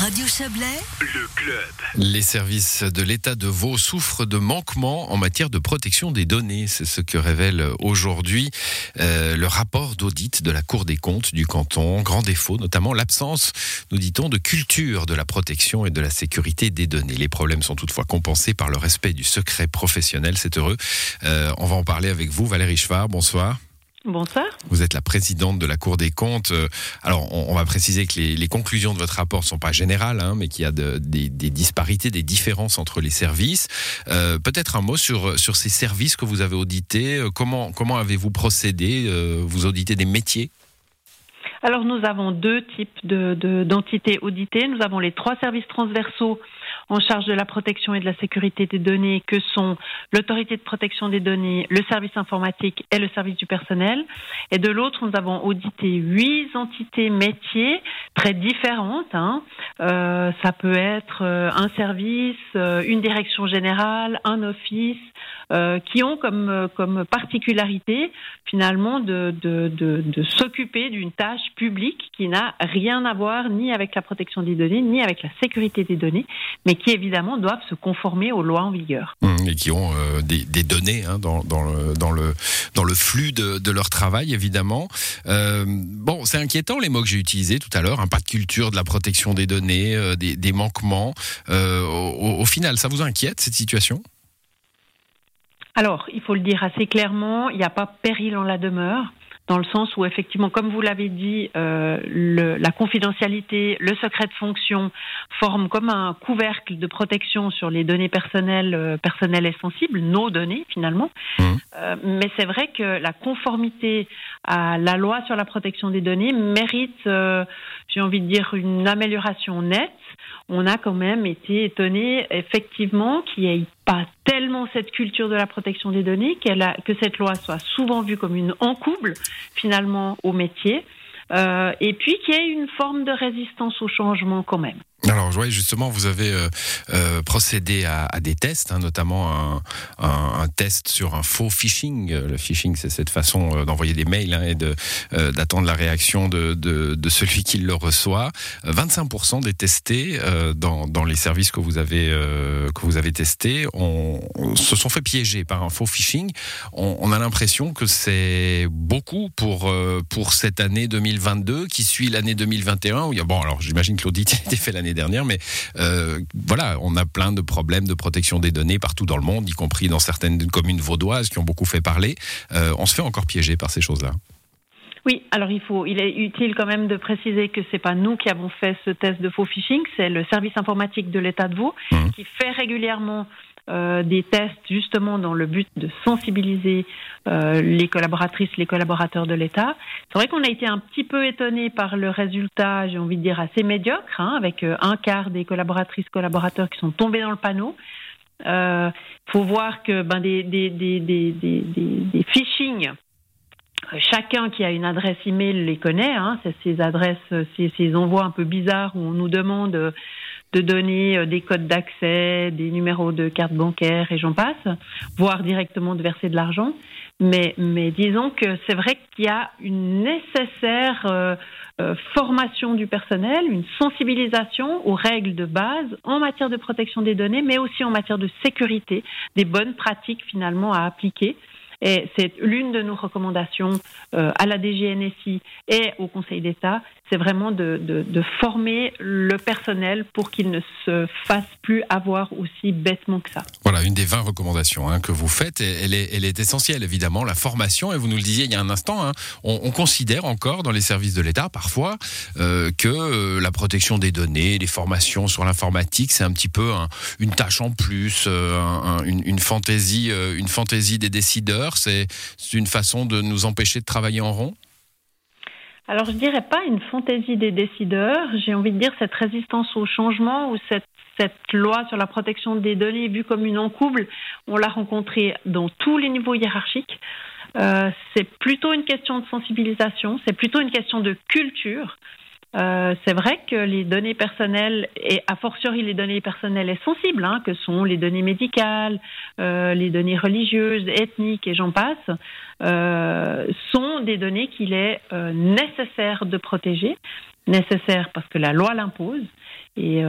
Radio Chablais, le club. Les services de l'État de Vaud souffrent de manquements en matière de protection des données. C'est ce que révèle aujourd'hui euh, le rapport d'audit de la Cour des comptes du canton. Grand défaut, notamment l'absence, nous dit-on, de culture de la protection et de la sécurité des données. Les problèmes sont toutefois compensés par le respect du secret professionnel. C'est heureux. Euh, on va en parler avec vous, Valérie Chevard. Bonsoir. Bonsoir. Vous êtes la présidente de la Cour des comptes. Euh, alors, on, va préciser que les, conclusions de votre rapport ne sont pas générales, hein, mais qu'il y a des, disparités, des différences entre les services. Euh, peut-être un mot sur, sur ces services que vous avez audités. Euh, comment, comment avez-vous procédé? Vous auditez des métiers? Alors nous avons deux types d'entités de, auditées. Nous avons les trois services transversaux en charge de la protection et de la sécurité des données que sont l'autorité de protection des données, le service informatique et le service du personnel. Et de l'autre, nous avons audité huit entités métiers très différentes. Hein. Euh, ça peut être euh, un service, euh, une direction générale, un office, qui ont comme, comme particularité finalement de, de, de, s'occuper d'une tâche publique qui n'a rien à voir ni avec la protection des données, ni avec la sécurité des données, mais qui évidemment doivent se conformer aux lois en vigueur. Mmh, et qui ont des, données hein, dans, dans, le, dans, le, dans le flux de, de leur travail, évidemment. Bon, c'est inquiétant les mots que j'ai utilisés tout à l'heure, un pas de culture de la protection des données, des, des, manquements. Au, au final, ça vous inquiète cette situation? Alors, il faut le dire assez clairement, il n'y a pas péril en la demeure dans le sens où effectivement, comme vous l'avez dit, euh, le, la confidentialité, le secret de fonction forment comme un couvercle de protection sur les données personnelles, euh, personnelles et sensibles, nos données finalement. Mmh. Euh, mais c'est vrai que la conformité à la loi sur la protection des données mérite, euh, j'ai envie de dire, une amélioration nette on a quand même été étonné effectivement qu'il n'y ait pas tellement cette culture de la protection des données, que cette loi soit souvent vue comme une encouble finalement au métier, euh, et puis qu'il y ait une forme de résistance au changement quand même. Alors, oui, justement, vous avez euh, euh, procédé à, des tests, hein, notamment un, test sur un faux phishing. Le phishing, c'est cette façon euh, d'envoyer des mails hein, et euh, d'attendre la réaction de, celui qui le reçoit. 25% des testés dans, les services que vous avez que vous avez testés se sont fait piéger par un faux phishing. On, a l'impression que c'est beaucoup pour pour cette année 2022 qui suit l'année 2021. Où bon, alors j'imagine que l'audit a été fait l'année dernière, mais euh, voilà, on a plein de problèmes de protection des données partout dans le monde, y compris dans certaines communes vaudoises qui ont beaucoup fait parler. Euh, on se fait encore piéger par ces choses-là. Oui, alors il faut, il est utile quand même de préciser que c'est pas nous qui avons fait ce test de faux phishing, c'est le service informatique de l'État de Vaud mmh. qui fait régulièrement euh, des tests justement dans le but de sensibiliser euh, les collaboratrices, les collaborateurs de l'État. C'est vrai qu'on a été un petit peu étonné par le résultat, j'ai envie de dire assez médiocre, hein, avec euh, un quart des collaboratrices, collaborateurs qui sont tombés dans le panneau. Il faut voir que ben, des, des, des, des, des, des phishing Chacun qui a une adresse email les connaît. Hein, c'est ces adresses, ces, ces envois un peu bizarres où on nous demande de donner euh, des codes d'accès, des numéros de carte bancaire et j'en passe, voire directement de verser de l'argent. Mais, mais disons que c'est vrai qu'il y a une nécessaire euh, euh, formation du personnel, une sensibilisation aux règles de base en matière de protection des données, mais aussi en matière de sécurité, des bonnes pratiques finalement à appliquer. Et c'est l'une de nos recommandations euh, à la DGNSI et au Conseil d'État, c'est vraiment de, former le personnel pour qu'il ne se fasse plus avoir aussi bêtement que ça. Voilà, une des 20 recommandations hein, que vous faites, elle est, elle est, essentielle évidemment, la formation, et vous nous le disiez il y a un instant, hein, on, on, considère encore dans les services de l'État parfois euh, que euh, la protection des données, les formations sur l'informatique, c'est un petit peu un, une tâche en plus, un, une, fantaisie, une fantaisie des décideurs, c'est une façon de nous empêcher de travailler en rond? Alors je dirais pas une fantaisie des décideurs, j'ai envie de dire cette résistance au changement ou cette, loi sur la protection des données vue comme une encouble, on l'a rencontrée dans tous les niveaux hiérarchiques. Euh, c'est plutôt une question de sensibilisation, c'est plutôt une question de culture. Euh, c'est vrai que les données personnelles, et a fortiori les données personnelles et sensibles, hein, que sont les données médicales, euh, les données religieuses, ethniques et j'en passe, euh, sont des données qu'il est euh, nécessaire de protéger. nécessaire parce que la loi l'impose. Et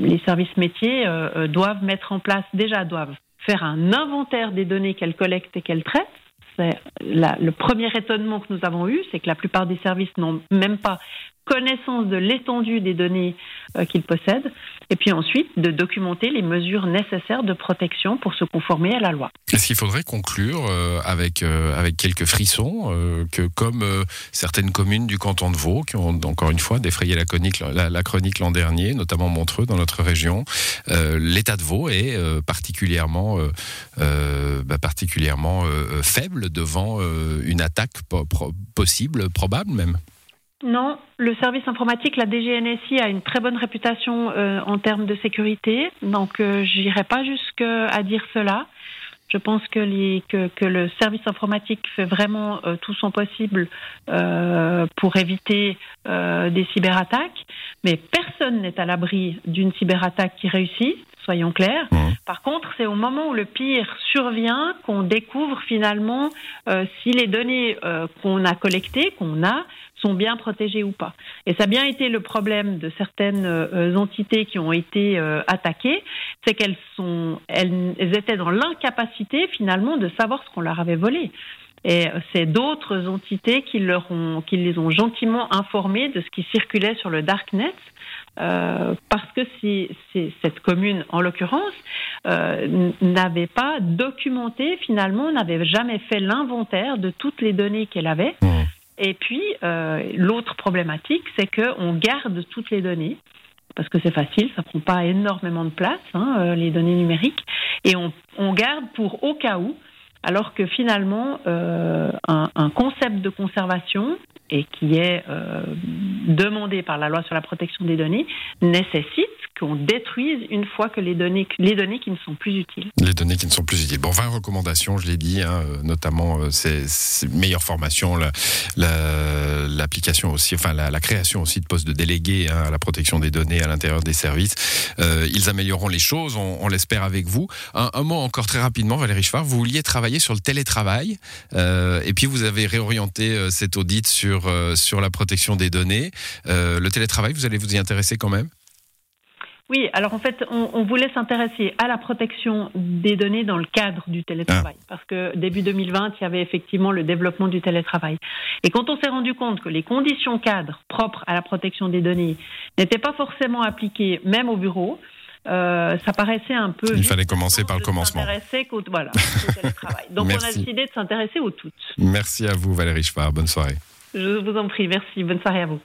les services métiers doivent mettre en place, déjà doivent faire un inventaire des données qu'elles collectent et qu'elles traitent c'est le premier étonnement que nous avons eu, c'est que la plupart des services n'ont même pas connaissance de l'étendue des données euh, qu'ils possèdent, et puis ensuite de documenter les mesures nécessaires de protection pour se conformer à la loi. Est-ce qu'il faudrait conclure euh, avec, euh, avec quelques frissons que comme certaines communes du canton de Vaud, qui ont encore une fois défrayé la chronique, la, chronique l'an dernier, notamment Montreux dans notre région, l'état de Vaud est particulièrement, bah, particulièrement faible devant une attaque possible, probable même? Non, le service informatique, la DGNSI a une très bonne réputation euh, en termes de sécurité, donc euh, je n'irai pas jusqu'à dire cela. Je pense que, le service informatique fait vraiment euh, tout son possible pour éviter des cyberattaques, mais personne n'est à l'abri d'une cyberattaque qui réussit, soyons clairs. Mmh. Par contre, c'est au moment où le pire survient qu'on découvre finalement si les données qu'on a collectées, qu'on a, sont bien protégées ou pas. Et ça a bien été le problème de certaines euh, entités qui ont été euh, attaquées, c'est qu'elles sont, elles, étaient dans l'incapacité finalement de savoir ce qu'on leur avait volé. Et c'est d'autres entités qui, leur ont, qui les ont gentiment informées de ce qui circulait sur le darknet, euh, parce que si, cette commune, en l'occurrence, euh, n'avait pas documenté, finalement, n'avait jamais fait l'inventaire de toutes les données qu'elle avait. Mmh. Et puis, euh, l'autre problématique, c'est qu'on garde toutes les données, parce que c'est facile, ça prend pas énormément de place, hein, euh, les données numériques, et on, on, garde pour au cas où, alors que finalement, euh, un, un, concept de conservation, et qui est euh, demandé par la loi sur la protection des données, nécessite qu'on détruise une fois que les données, les données qui ne sont plus utiles. Les données qui ne sont plus utiles. Bon, 20 recommandations, je l'ai dit, hein, notamment euh, ces, meilleures formations, l'application aussi, enfin la, création aussi de postes de délégués hein, à la protection des données à l'intérieur des services. Euh, ils amélioreront les choses, on, l'espère avec vous. Un, mot encore très rapidement, Valérie Chevard, vous vouliez travailler sur le télétravail, euh, et puis vous avez réorienté cet audit sur, sur la protection des données. le télétravail, vous allez vous y intéresser quand même? Oui, alors en fait, on, voulait s'intéresser à la protection des données dans le cadre du télétravail, ah. parce que début 2020, il y avait effectivement le développement du télétravail. Et quand on s'est rendu compte que les conditions cadres propres à la protection des données n'étaient pas forcément appliquées, même au bureau, euh, ça paraissait un peu. Il fallait commencer par le commencement. Voilà, au télétravail. Donc on a décidé de s'intéresser aux toutes. Merci à vous, Valérie Chevard. Bonne soirée. Je vous en prie. Merci. Bonne soirée à vous.